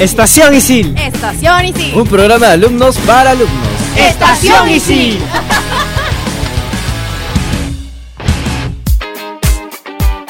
Estación Isil. Estación Isil. Un programa de alumnos para alumnos. Estación Isil.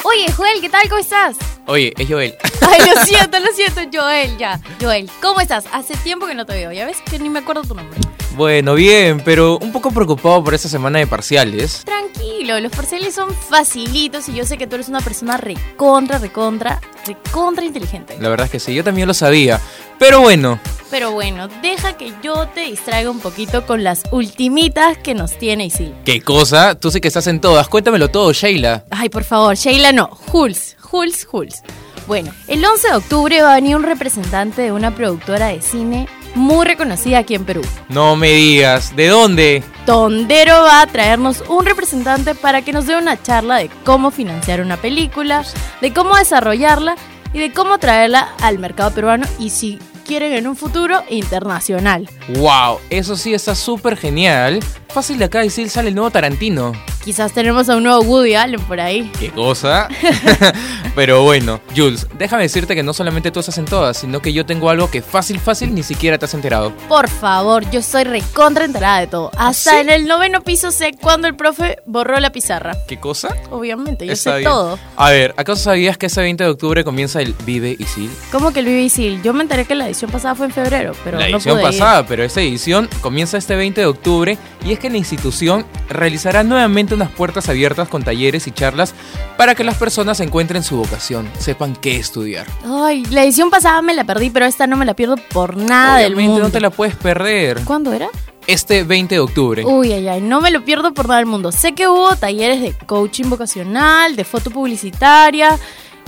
Oye, Joel, ¿qué tal? ¿Cómo estás? Oye, es Joel. Ay, lo siento, lo siento, Joel, ya. Joel, ¿cómo estás? Hace tiempo que no te veo, ya ves que ni me acuerdo tu nombre. Bueno, bien, pero un poco preocupado por esta semana de parciales. Tranquilo, los parciales son facilitos y yo sé que tú eres una persona recontra, recontra, recontra inteligente. La verdad es que sí, yo también lo sabía. Pero bueno, Pero bueno, deja que yo te distraiga un poquito con las ultimitas que nos tiene Isil. ¿qué cosa? Tú sí que estás en todas. Cuéntamelo todo, Sheila. Ay, por favor, Sheila no, Jules, Jules, Jules. Bueno, el 11 de octubre va a venir un representante de una productora de cine muy reconocida aquí en Perú. No me digas, ¿de dónde? Tondero va a traernos un representante para que nos dé una charla de cómo financiar una película, de cómo desarrollarla y de cómo traerla al mercado peruano y si quieren en un futuro internacional. ¡Wow! Eso sí está súper genial. Fácil de acá decir sale el nuevo Tarantino. Quizás tenemos a un nuevo Woody Allen por ahí. ¿Qué cosa? Pero bueno, Jules, déjame decirte que no solamente tú estás en todas, sino que yo tengo algo que fácil, fácil ni siquiera te has enterado. Por favor, yo soy recontra enterada de todo. Hasta ¿Sí? en el noveno piso sé cuándo el profe borró la pizarra. ¿Qué cosa? Obviamente, yo Está sé bien. todo. A ver, ¿acaso sabías que ese 20 de octubre comienza el Vive Isil? ¿Cómo que el Vivisil? Yo me enteré que la edición pasada fue en febrero, pero la no edición pude ir. pasada, pero esta edición comienza este 20 de octubre y es que la institución realizará nuevamente unas puertas abiertas con talleres y charlas para que las personas encuentren su vocación, sepan qué estudiar. Ay, la edición pasada me la perdí, pero esta no me la pierdo por nada del Obviamente mundo. no te la puedes perder. ¿Cuándo era? Este 20 de octubre. Uy, ay, ay, no me lo pierdo por nada del mundo. Sé que hubo talleres de coaching vocacional, de foto publicitaria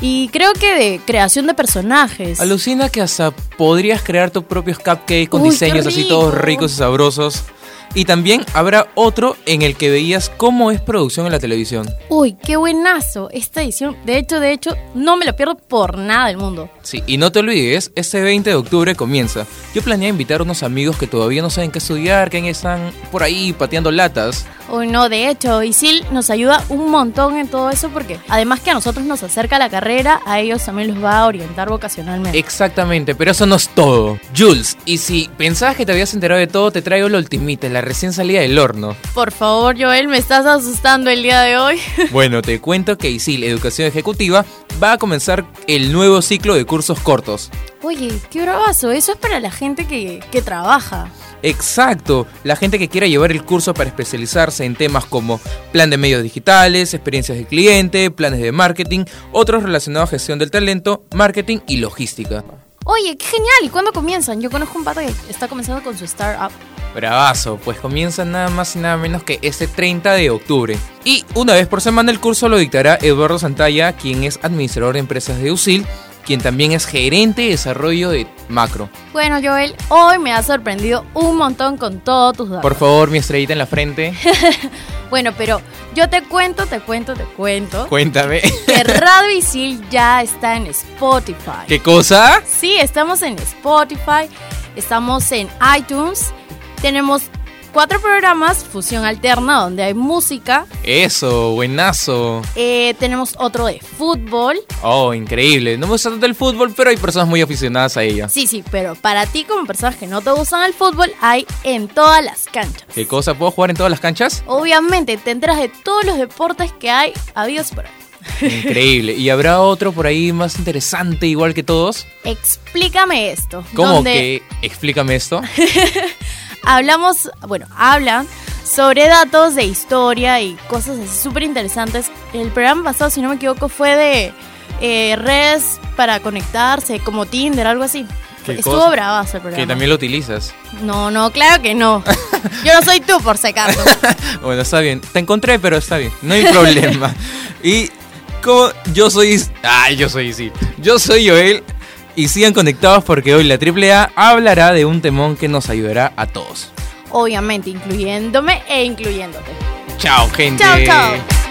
y creo que de creación de personajes. Alucina que hasta podrías crear tus propios cupcakes con Uy, diseños así todos rico. ricos y sabrosos. Y también habrá otro en el que veías cómo es producción en la televisión. Uy, qué buenazo esta edición. De hecho, de hecho, no me lo pierdo por nada del mundo. Sí, y no te olvides, este 20 de octubre comienza. Yo planeé invitar a unos amigos que todavía no saben qué estudiar, que están por ahí pateando latas. Uy, no, de hecho, Isil nos ayuda un montón en todo eso porque además que a nosotros nos acerca la carrera, a ellos también los va a orientar vocacionalmente. Exactamente, pero eso no es todo. Jules, y si pensabas que te habías enterado de todo, te traigo la ultimita, la recién salida del horno. Por favor, Joel, me estás asustando el día de hoy. Bueno, te cuento que ISIL Educación Ejecutiva va a comenzar el nuevo ciclo de cursos cortos. Oye, qué bravazo, eso es para la gente que, que trabaja. Exacto, la gente que quiera llevar el curso para especializarse en temas como plan de medios digitales, experiencias de cliente, planes de marketing, otros relacionados a gestión del talento, marketing y logística. Oye, qué genial, ¿y cuándo comienzan? Yo conozco un pata que está comenzando con su startup. Bravazo, pues comienza nada más y nada menos que este 30 de octubre. Y una vez por semana el curso lo dictará Eduardo Santalla, quien es administrador de empresas de USIL, quien también es gerente de desarrollo de Macro. Bueno, Joel, hoy me has sorprendido un montón con todos tus datos. Por favor, mi estrellita en la frente, Bueno, pero yo te cuento, te cuento, te cuento cuéntame. que Radio Isil ya está en Spotify. ¿Qué cosa? Sí, estamos en Spotify, estamos en iTunes, tenemos cuatro programas, Fusión Alterna, donde hay música, Eso, buenazo. eh, tenemos otro de fútbol, Oh, increíble. No me gusta tanto el fútbol, pero hay personas muy aficionadas a ella. sí, sí, pero para ti como personas que no te gustan el fútbol, hay en todas las canchas. ¿Qué cosa? ¿Puedo jugar en todas las canchas? Obviamente te enteras de todos los deportes que hay habidos por ahí. Increíble. ¿Y habrá otro por ahí más interesante, igual que todos? Explícame esto. ¿Cómo donde que? Explícame esto. hablamos, bueno, hablan sobre datos de historia y cosas así súper interesantes. El programa pasado, si no me equivoco, fue de eh, redes para conectarse, como Tinder, algo así. ¿Qué Estuvo bravazo el programa. Que también lo utilizas. No, no, claro que no. Yo no soy tú, por si acaso. Bueno, está bien. Te encontré, pero está bien. No hay problema. y como yo soy... Ay, yo soy sí. Yo soy Joel. Y sigan conectados porque hoy la AAA hablará de un temón que nos ayudará a todos. Obviamente, incluyéndome e incluyéndote. Chao, gente. Chao, chao.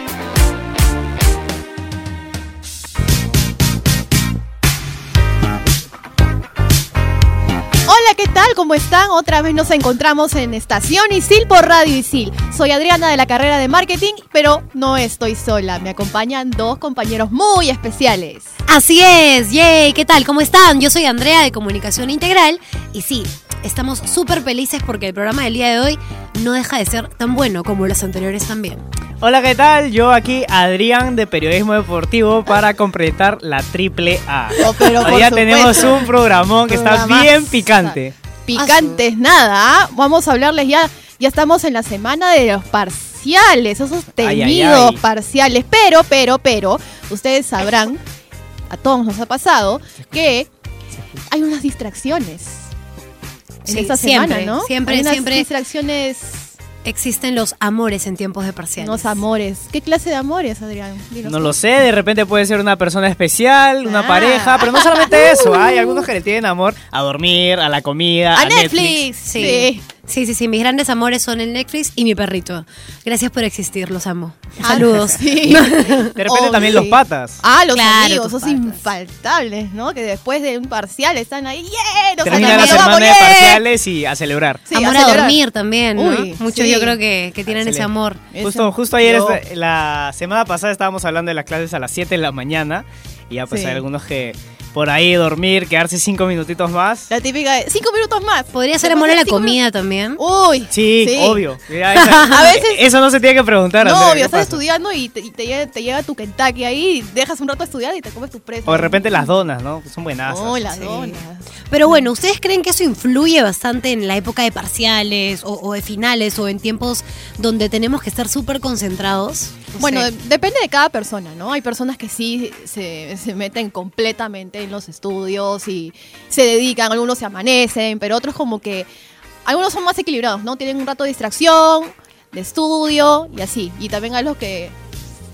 Tal? ¿Cómo están? Otra vez nos encontramos en Estación Isil por Radio Isil. Soy Adriana de la carrera de marketing, pero no estoy sola. Me acompañan dos compañeros muy especiales. Así es, yay, ¿qué tal? ¿Cómo están? Yo soy Andrea de Comunicación Integral y sí, estamos súper felices porque el programa del día de hoy no deja de ser tan bueno como los anteriores también. Hola, ¿qué tal? Yo aquí, Adrián de Periodismo Deportivo, para completar la triple A. Oh, Hoy ya supuesto. tenemos un programón que está bien picante. Picantes nada, ¿ah? Vamos a hablarles ya. Ya estamos en la semana de los parciales, esos Ay, ay, temidos ay. parciales. Pero, pero, pero, ustedes sabrán, a todos nos ha pasado, que hay unas distracciones. En Sí, esta siempre, semana, ¿no? siempre, Hay unas siempre. distracciones, Existen los amores en tiempos de parciales. los amores. ¿Qué clase de amores, Adrián? Dinos No tú. lo sé, de repente puede ser una persona especial, una Ah. pareja, pero no solamente eso, hay algunos que le tienen amor a dormir, a la comida, a, A Netflix. Sí. Sí. Sí, sí, sí, mis grandes amores son el Netflix y mi perrito. Gracias por existir, los amo. Ah, Saludos. sí. De repente también los patas. Ah, los Claro, amigos, tus patas. infaltables, ¿no? Que después de un parcial están ahí, ¡yeah! Nos Termina la semana de yeah". parciales y a celebrar. Sí, amor a celebrar. dormir también, ¿no? Uy, Muchos sí. yo creo que, que tienen ese amor. Justo, justo ayer, esta- la semana pasada estábamos hablando de las clases a las 7 de la mañana y ya pues Sí. hay algunos que por ahí dormir, quedarse 5 minutitos más. La típica de cinco minutos más. Podría ser amor a la cinco comida también. Uy. Sí, obvio. Ya, A veces- Eso no se tiene que preguntar. No, Andrea, obvio, ¿qué estás pasa? estudiando y, te, y te llega, te llega tu Kentucky ahí, dejas un rato a estudiar y te comes tu preso. O de repente las donas, ¿no? Son buenas. Oh, las Sí. donas. Pero bueno, ¿ustedes creen que eso influye bastante en la época de parciales o, o de finales o en tiempos donde tenemos que estar súper concentrados? No Bueno, de- depende de cada persona, ¿no? Hay personas que sí se, se meten completamente en los estudios y se dedican, algunos se amanecen, pero otros como que, algunos son más equilibrados, ¿no? Tienen un rato de distracción, de estudio y así. Y también hay los que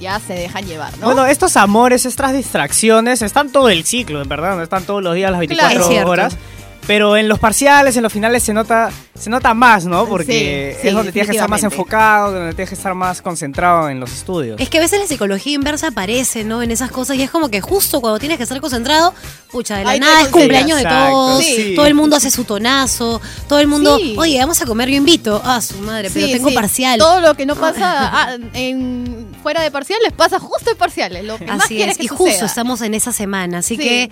ya se dejan llevar, ¿no? Bueno, estos amores, estas distracciones, están todo el ciclo, en verdad, no están todos los días las 24 Claro. Es horas. Pero en los parciales, en los finales se nota, se nota más, ¿no? Porque Sí, sí, es donde tienes que estar más enfocado, donde tienes que estar más concentrado en los estudios. Es que a veces la psicología inversa aparece, ¿no? En esas cosas y es como que justo cuando tienes que estar concentrado, pucha, de la nada es cumpleaños de todos, sí. todo el mundo hace su tonazo, todo el mundo, Sí. oye, vamos a comer, yo invito, ah, su madre, pero Sí, tengo sí. parcial. Todo lo que no pasa ah, en, fuera de parciales pasa justo en parciales. Lo que más Así quieres es, que y justo estamos en esa semana, así Sí. que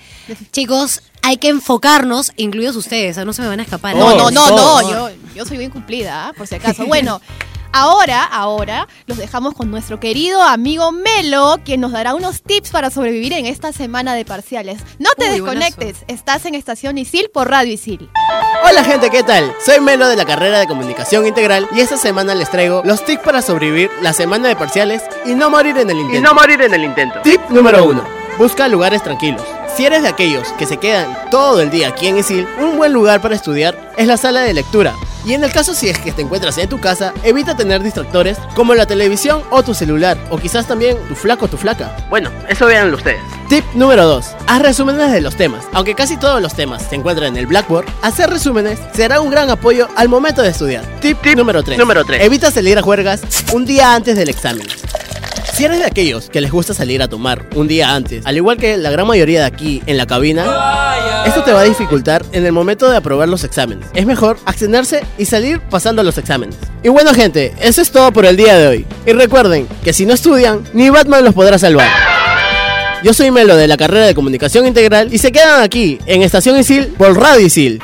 chicos, hay que enfocarnos, incluidos ustedes, ah, no se me van a escapar. No, no, no, no, yo, yo soy bien cumplida, ¿ah? por si acaso. Bueno, ahora, ahora los dejamos con nuestro querido amigo Melo, quien nos dará unos tips para sobrevivir en esta semana de parciales. No te Uy, desconectes, estás en Estación Isil por Radio Isil. Hola gente, ¿qué tal? Soy Melo de la carrera de Comunicación Integral y esta semana les traigo los tips para sobrevivir la semana de parciales y no morir en el intento. morir en el intento. Tip número 1. Busca lugares tranquilos. Si eres de aquellos que se quedan todo el día aquí en Isil, un buen lugar para estudiar es la sala de lectura. Y en el caso si es que te encuentras en tu casa, evita tener distractores como la televisión o tu celular, o quizás también tu flaco o tu flaca. Bueno, eso véanlo ustedes. Tip número 2. Haz resúmenes de los temas. Aunque casi todos los temas se encuentran en el Blackboard, hacer resúmenes será un gran apoyo al momento de estudiar. Tip, número 3. número tres. Evita salir a juergas un día antes del examen. Si eres de aquellos que les gusta salir a tomar un día antes, al igual que la gran mayoría de aquí en la cabina, esto te va a dificultar en el momento de aprobar los exámenes. Es mejor abstenerse y salir pasando los exámenes. Y bueno gente, eso es todo por el día de hoy. Y recuerden que si no estudian, ni Batman los podrá salvar. Yo soy Melo de la carrera de Comunicación Integral y se quedan aquí en Estación Isil por Radio Isil.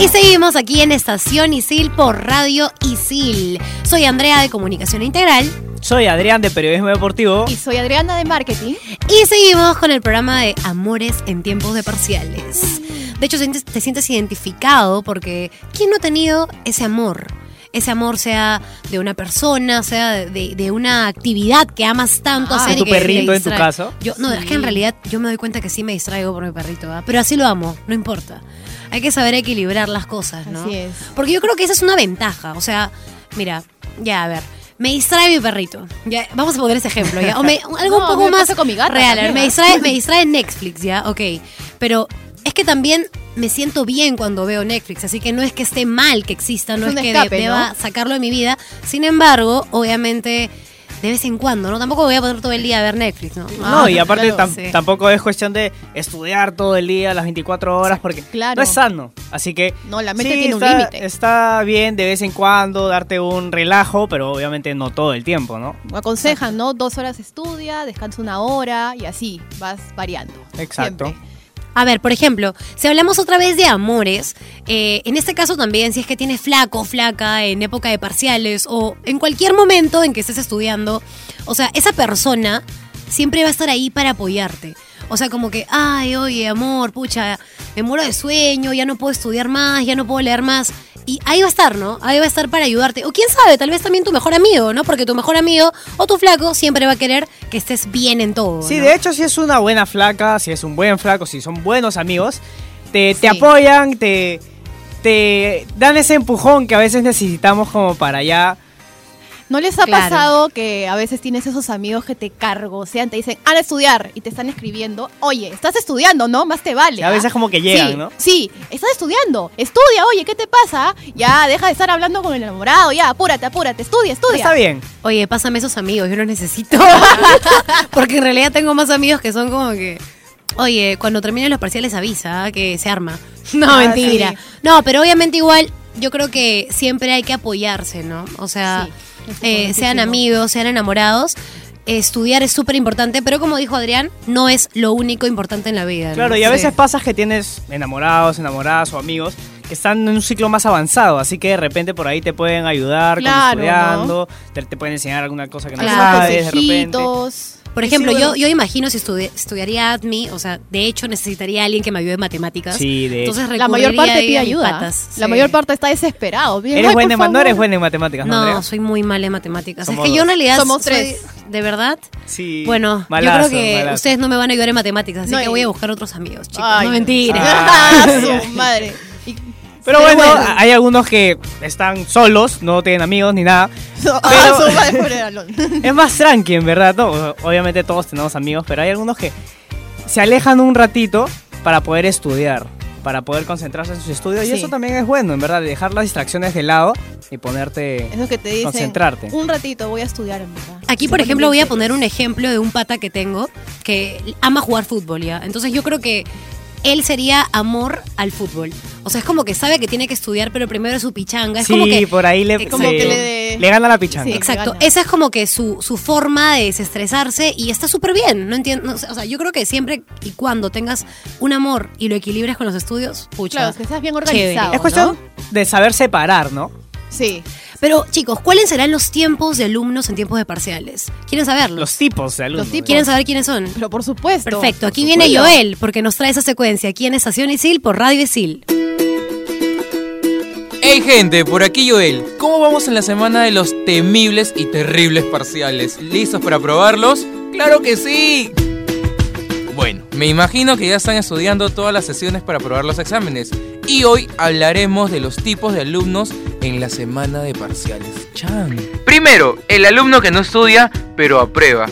Y seguimos aquí en Estación Isil por Radio Isil. Soy Andrea de Comunicación Integral Soy Adrián de Periodismo Deportivo. Y soy Adriana de Marketing. y seguimos con el programa de Amores en tiempos de parciales. De hecho, te sientes identificado porque ¿quién no ha tenido ese amor? Ese amor sea de una persona, sea de, de una actividad que amas tanto Ah, hacer ¿tu y que perrito en tu caso? Yo, no, es que en realidad yo me doy cuenta que sí me distraigo por mi perrito, ¿verdad? pero así lo amo, no importa. Hay que saber equilibrar las cosas, ¿no? Así es. Porque yo creo que esa es una ventaja. O sea, mira, ya, a ver. Me distrae mi perrito. Ya, vamos a poner ese ejemplo, ¿ya? O me- algo No, un poco más pasa con mi gata real. a ver, también, me distrae, me distrae Netflix, ¿ya? Ok. Pero es que también me siento bien cuando veo Netflix, así que no es que esté mal que exista, no Es es, un que escape, de- ¿no? deba sacarlo de mi vida. Sin embargo, obviamente de vez en cuando, ¿no? Tampoco voy a poner todo el día a ver Netflix, ¿no? No, Ah, y aparte claro, tam- sí. tampoco es cuestión de estudiar todo el día, las 24 horas, porque Claro. no es sano. Así que No, la mente sí, tiene un está- límite. Está bien de vez en cuando darte un relajo, pero obviamente no todo el tiempo, ¿no? Aconsejan, ¿no? Dos horas estudia, descansa una hora y así vas variando. Exacto. Siempre. A ver, por ejemplo, si hablamos otra vez de amores, eh, en este caso también, si es que tienes flaco flaca en época de parciales o en cualquier momento en que estés estudiando, o sea, esa persona siempre va a estar ahí para apoyarte. O sea, como que, ay, oye, amor, pucha, me muero de sueño, ya no puedo estudiar más, ya no puedo leer más. Y ahí va a estar, ¿no? Ahí va a estar para ayudarte. O quién sabe, tal vez también tu mejor amigo, ¿no? Porque tu mejor amigo o tu flaco siempre va a querer que estés bien en todo. Sí, ¿no? de hecho, si es una buena flaca, si es un buen flaco, si son buenos amigos, te, te Sí. apoyan, te, te dan ese empujón que a veces necesitamos como para ya... ¿No les ha Claro. pasado que a veces tienes esos amigos que te cargosean, te dicen, a estudiar y te están escribiendo, oye, estás estudiando, ¿no? Más te vale. A ¿ah?". veces como que llegan, Sí, ¿no? Sí, estás estudiando, estudia, oye, ¿qué te pasa? Ya, deja de estar hablando con el enamorado, ya, apúrate, apúrate, estudia, estudia. Está bien. Oye, pásame esos amigos, yo los necesito. Porque en realidad tengo más amigos que son como que. Oye, cuando terminen los parciales avisa ¿ah? que se arma. No, Ah, mentira. sí. No, pero obviamente igual yo creo que siempre hay que apoyarse, ¿no? O sea, Sí, eh, sean amigos, sean enamorados. Estudiar es súper importante, pero como dijo Adrián, no es lo único importante en la vida. ¿no? Claro, y a Sí. veces pasa que tienes enamorados, enamoradas o amigos que están en un ciclo más avanzado, así que de repente por ahí te pueden ayudar Claro, estudiando, te, te pueden enseñar alguna cosa que no Claro. sabes de repente. Por ejemplo, sí, yo, bueno. yo imagino si estudi- estudiaría ADMI, o sea, de hecho necesitaría a alguien que me ayude en matemáticas. Sí, de Entonces La mayor parte pide ayuda. patas. La Sí. mayor parte está desesperado. Bien, ¿Eres por en no eres buena en matemáticas, ¿no, No, soy muy mala en matemáticas. Somos es que yo en realidad Somos soy- tres. ¿De verdad? Sí. Bueno, malazo, yo creo que malazo. ustedes no me van a ayudar en matemáticas, así No, que voy a buscar otros amigos, chicos. Ay, no mentira. Ah, su madre. Pero, Pero bueno, bueno. hay algunos que están solos, no tienen amigos ni nada. Pobre Alon. Es más tranqui, en verdad. ¿no? Obviamente todos tenemos amigos, pero hay algunos que se alejan un ratito para poder estudiar, para poder concentrarse en sus estudios. Y eso también es bueno, en verdad, dejar las distracciones de lado y ponerte... Eso que te dicen. Concentrarte. Un ratito voy a estudiar, en verdad. Aquí, por ejemplo, voy a poner un ejemplo de un pata que tengo que ama jugar fútbol, ¿ya? Entonces yo creo que él sería amor al fútbol. O sea, es como que sabe que tiene que estudiar, pero primero es su pichanga. Es sí, como que por ahí le, como se- que le de- le gana la pichanga. Sí. Exacto, esa es como que su, su forma de desestresarse y está súper bien, no entiendo, o sea, yo creo que siempre y cuando tengas un amor y lo equilibres con los estudios, pucha. Claro, que seas bien Chévere. organizado. Es cuestión de saber separar, ¿no? Sí. Pero chicos, ¿cuáles serán los tiempos de alumnos en tiempos de parciales? ¿Quieren saberlos? Los tipos de alumnos. Los tipos. ¿Quieren saber quiénes son? Pero por supuesto. Perfecto, aquí viene. Joel, porque nos trae esa secuencia aquí en Estación Isil por Radio Isil. Hey gente, por aquí Joel. ¿Cómo vamos en la semana de los temibles y terribles parciales? ¿Listos para probarlos? ¡Claro que sí! Bueno, me imagino que ya están estudiando todas las sesiones para probar los exámenes. Y hoy hablaremos de los tipos de alumnos en la semana de parciales. Chan. Primero, el alumno que no estudia, pero aprueba.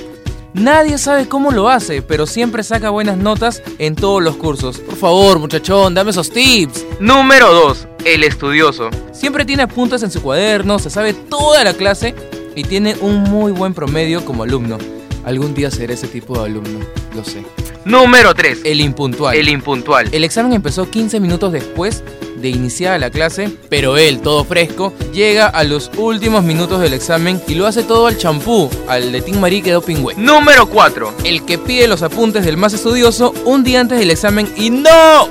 Nadie sabe cómo lo hace, pero siempre saca buenas notas en todos los cursos. Por favor, muchachón, dame esos tips. Número 2, el estudioso. Siempre tiene apuntes en su cuaderno, se sabe toda la clase y tiene un muy buen promedio como alumno. Algún día seré ese tipo de alumno, lo sé. Número 3, El impuntual. el impuntual. El examen empezó 15 minutos después de iniciada la clase, pero él, todo fresco, llega a los últimos minutos del examen y lo hace todo al champú, al de Tim Marie quedó pingüe. Número 4, El que pide los apuntes del más estudioso un día antes del examen y no,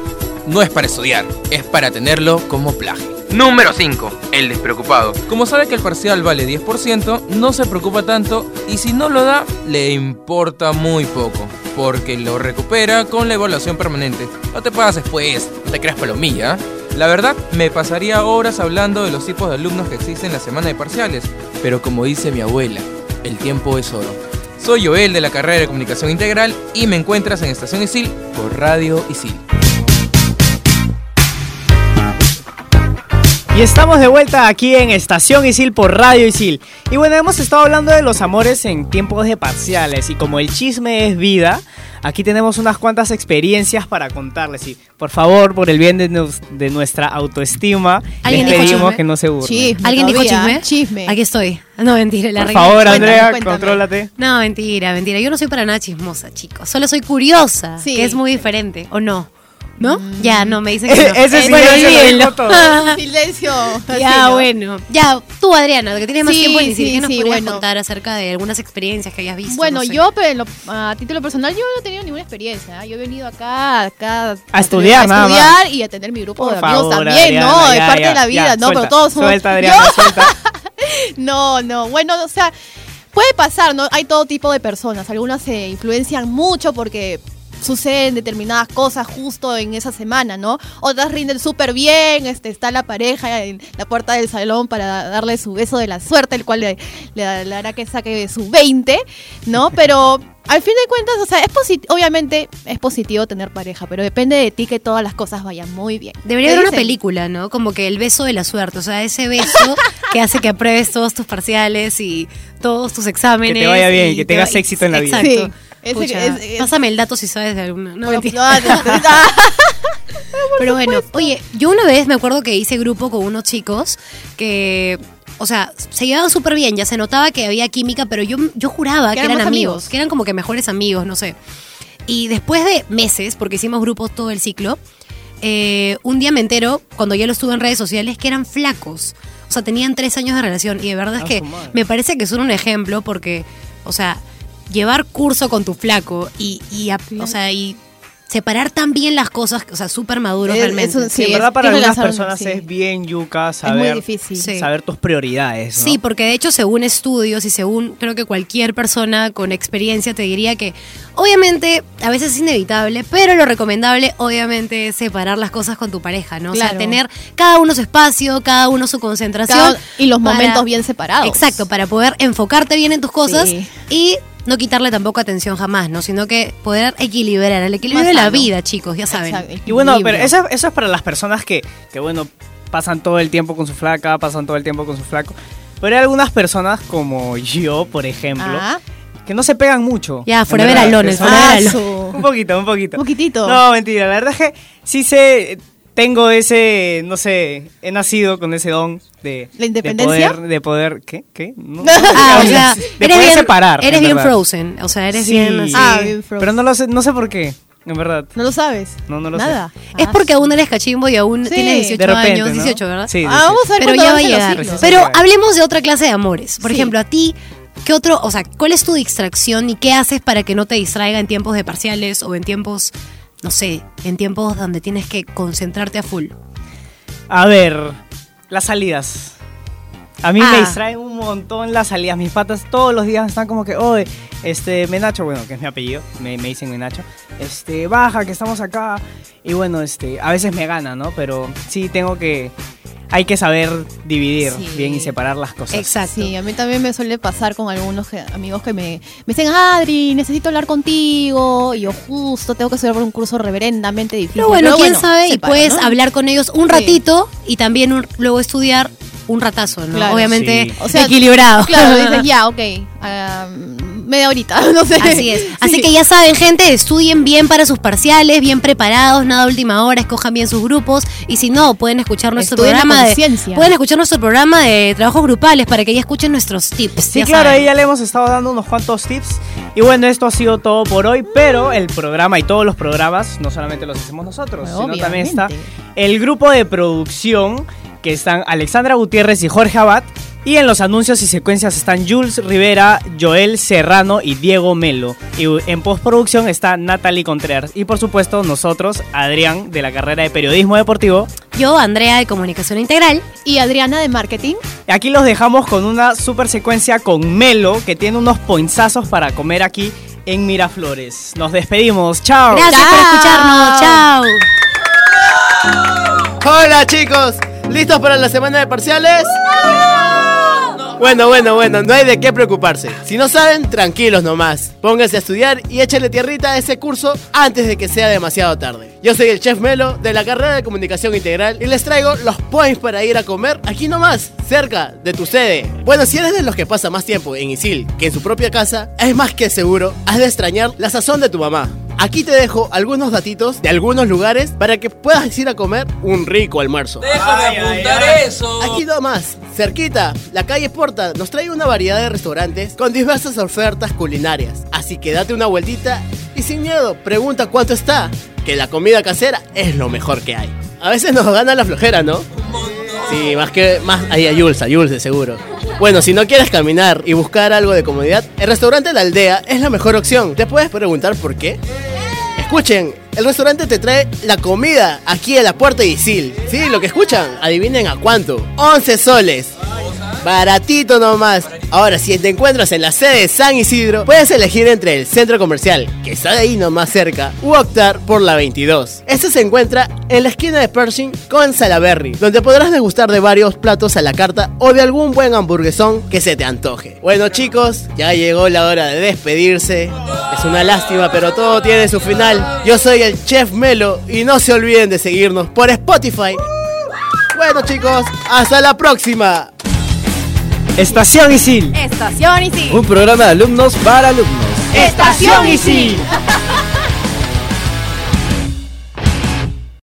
no es para estudiar, es para tenerlo como plagio. número 5, el despreocupado. Como sabe que el parcial vale 10%, no se preocupa tanto y si no lo da, le importa muy poco, porque lo recupera con la evaluación permanente. No te pases pues, no te creas palomilla. La verdad, me pasaría horas hablando de los tipos de alumnos que existen en la semana de parciales, pero como dice mi abuela, el tiempo es oro. Soy Joel de la carrera de Comunicación Integral y me encuentras en Estación Isil por Radio Isil. Y estamos de vuelta aquí en Estación Isil por Radio Isil. Y bueno, hemos estado hablando de los amores en tiempos de parciales y como el chisme es vida, aquí tenemos unas cuantas experiencias para contarles. Y por favor, por el bien de, nos- de nuestra autoestima, les ¿Alguien dijo pedimos chisme? que no se burlen. Chisme ¿Alguien dijo todavía, chisme? Chisme. Aquí estoy. No, mentira, la Por favor, Cuéntame, Andrea, cuéntame. contrólate. No, mentira, mentira. Yo no soy para nada chismosa, chicos. Solo soy curiosa, Sí. que es muy diferente. ¿O no? ¿No? Ya, no, me dicen que no. Ese Eh, bueno, silencio lo olvídenlo. dijo todo. Silencio. Ya, bueno. Ya, tú, Adriana, que tienes más Sí, tiempo en decir, sí, ¿qué nos sí, podrías bueno. contar acerca de algunas experiencias que hayas visto? Bueno, No sé. yo pero, a título personal yo no he tenido ninguna experiencia. ¿eh? Yo he venido acá, acá A estudiar, a nada estudiar y a tener mi grupo Por de amigos favor, también, Adriana, ¿no? Es parte ya, de la vida, ya, ¿no? suelta, pero todos somos Suelta, Adriana, suelta. No, no, bueno, o sea, puede pasar, ¿no? Hay todo tipo de personas. Algunas se influencian mucho porque suceden determinadas cosas justo en esa semana, ¿no? Otras rinden súper bien, este, está la pareja en la puerta del salón para darle su beso de la suerte, el cual le, le- le hará que saque su 20, ¿no? Pero al fin de cuentas, o sea, es obviamente es positivo tener pareja, pero depende de ti que todas las cosas vayan muy bien. Debería ¿Qué haber una película, ¿no? Como que el beso de la suerte, o sea, ese beso que hace que apruebes todos tus parciales y todos tus exámenes. Que te vaya bien, y que te tengas éxito en la vida. Exacto. Sí, ese- Pucha, es- es- Pásame el dato si sabes de alguna. No, Bueno, ah, Pero bueno, oye, yo una vez me acuerdo que hice grupo con unos chicos que, o sea, se llevaban súper bien, ya se notaba que había química, pero yo, yo juraba que, eran amigos, amigos. que eran como que mejores amigos, no sé. Y después de meses, porque hicimos grupos todo el ciclo, eh, un día me entero, cuando ya lo estuve en redes sociales, que eran flacos. O sea, tenían tres años de relación. Y de verdad es que me parece que son un ejemplo porque, o sea, llevar curso con tu flaco y, y o sea, y separar tan bien las cosas, o sea, súper maduros Es- realmente. es un- Sí, Sí, en es- verdad para algunas razón, personas sí. es bien yuca saber, saber tus prioridades, ¿no? Sí, porque de hecho, según estudios y según creo que cualquier persona con experiencia te diría que, obviamente, a veces es inevitable, pero lo recomendable, obviamente, es separar las cosas con tu pareja, ¿no? O sea, tener cada uno su espacio, cada uno su concentración. Cada- y los para- momentos bien separados. Exacto, para poder enfocarte bien en tus cosas Sí. y no quitarle tampoco atención jamás, ¿no? Sino que poder equilibrar, el equilibrio Más de la sano. vida, chicos, ya saben. Exacto. Y bueno, pero eso, eso es para las personas que, que, bueno, pasan todo el tiempo con su flaca, pasan todo el tiempo con su flaco. Pero hay algunas personas como yo, por ejemplo, Ah, que no se pegan mucho. Ya, forever alone, forever ah, Un poquito, un poquito. Un poquitito. No, mentira, la verdad es que sí sé, tengo ese, no sé, he nacido con ese don de... ¿La independencia? De poder, de poder ¿qué? ¿Qué? No, Ah, o sea, de eres poder bien, separar. eres en bien verdad. frozen, o sea, eres Sí, bien así. Ah, bien frozen. Pero no lo sé, no sé por qué, en verdad. ¿No lo sabes? No, no lo Nada. sé. Es Ah, porque su- aún eres cachimbo y aún Sí. tienes 18 De repente, años, ¿no? 18, ¿verdad? Sí, Ah, 18. vamos a ver Pero ya va a llegar. Pero hablemos de otra clase de amores. Por Sí. ejemplo, a ti, ¿qué otro, o sea, cuál es tu distracción y qué haces para que no te distraiga en tiempos de parciales o en tiempos, no sé, en tiempos donde tienes que concentrarte a full? A ver, las salidas. A mí Ah. me distraen un montón las salidas. Mis patas todos los días están como que, oye, este, Menacho, bueno, que es mi apellido, me, me dicen Menacho, este, baja, que estamos acá. Y bueno, este, a veces me gana, ¿no? Pero sí tengo que, hay que saber dividir Sí. bien y separar las cosas. Exacto. Sí, a mí también me suele pasar con algunos que- amigos que me, me dicen, Adri, necesito hablar contigo. Y yo justo tengo que estudiar por un curso reverendamente difícil. Pero bueno, quién sabe, y puedes ¿no? hablar con ellos un Sí. ratito y también un- luego estudiar un ratazo, ¿no? Claro. Obviamente Sí. O sea, equilibrado. Claro, dices, ya, ok, ah, media horita, no sé. Así es. Así Sí. que ya saben, gente, estudien bien para sus parciales, bien preparados, nada a última hora, escojan bien sus grupos y si no, pueden escuchar nuestro Estudien programa de pueden escuchar nuestro programa de trabajos grupales para que ya escuchen nuestros tips. Sí, claro, saben. ahí ya le hemos estado dando unos cuantos tips. Y bueno, esto ha sido todo por hoy, pero el programa y todos los programas no solamente los hacemos nosotros, sino también está el grupo de producción que están Alexandra Gutiérrez y Jorge Abad. Y en los anuncios y secuencias están Jules Rivera, Joel Serrano y Diego Melo. Y en postproducción está Natalie Contreras. Y por supuesto nosotros, Adrián, de la carrera de Periodismo Deportivo. Yo, Andrea de Comunicación Integral. Y Adriana de Marketing. Aquí los dejamos con una super secuencia con Melo, que tiene unos poinzazos para comer aquí en Miraflores. Nos despedimos. Chao. Gracias por escucharnos. Chao. Hola chicos, ¿listos para la semana de parciales? Bueno, bueno, bueno, no hay de qué preocuparse. Si no saben, tranquilos nomás. Pónganse a estudiar y échenle tierrita a ese curso antes de que sea demasiado tarde. Yo soy el chef Melo de la carrera de comunicación integral y les traigo los points para ir a comer aquí nomás, cerca de tu sede. Bueno, si eres de los que pasa más tiempo en Isil que en su propia casa, es más que seguro, has de extrañar la sazón de tu mamá. Aquí te dejo algunos datitos de algunos lugares para que puedas ir a comer un rico almuerzo. Déjame Ay, ay, apuntar ay. eso. Aquí nomás, cerquita, la calle Porta nos trae una variedad de restaurantes con diversas ofertas culinarias. Así que date una vueltita y sin miedo, pregunta cuánto está, que la comida casera es lo mejor que hay. A veces nos gana la flojera, ¿no? Sí, más que más ahí a Jules, a seguro. Bueno, si no quieres caminar y buscar algo de comodidad, el restaurante La Aldea es la mejor opción. ¿Te puedes preguntar por qué? Escuchen, el restaurante te trae la comida aquí a la puerta de Isil. Sí, lo que escuchan, adivinen a cuánto. 11 soles. Baratito nomás. Ahora, si te encuentras en la sede de San Isidro, puedes elegir entre el centro comercial, que está ahí nomás cerca, u optar por la 22. Este se encuentra en la esquina de Pershing con Salaberry, donde podrás degustar de varios platos a la carta o de algún buen hamburguesón que se te antoje. Bueno chicos, ya llegó la hora de despedirse. Es una lástima, pero todo tiene su final. Yo soy el Chef Melo y no se olviden de seguirnos por Spotify. Bueno chicos, hasta la próxima. Estación Isil. Estación y sí. Un programa de alumnos para alumnos. Estación y sí.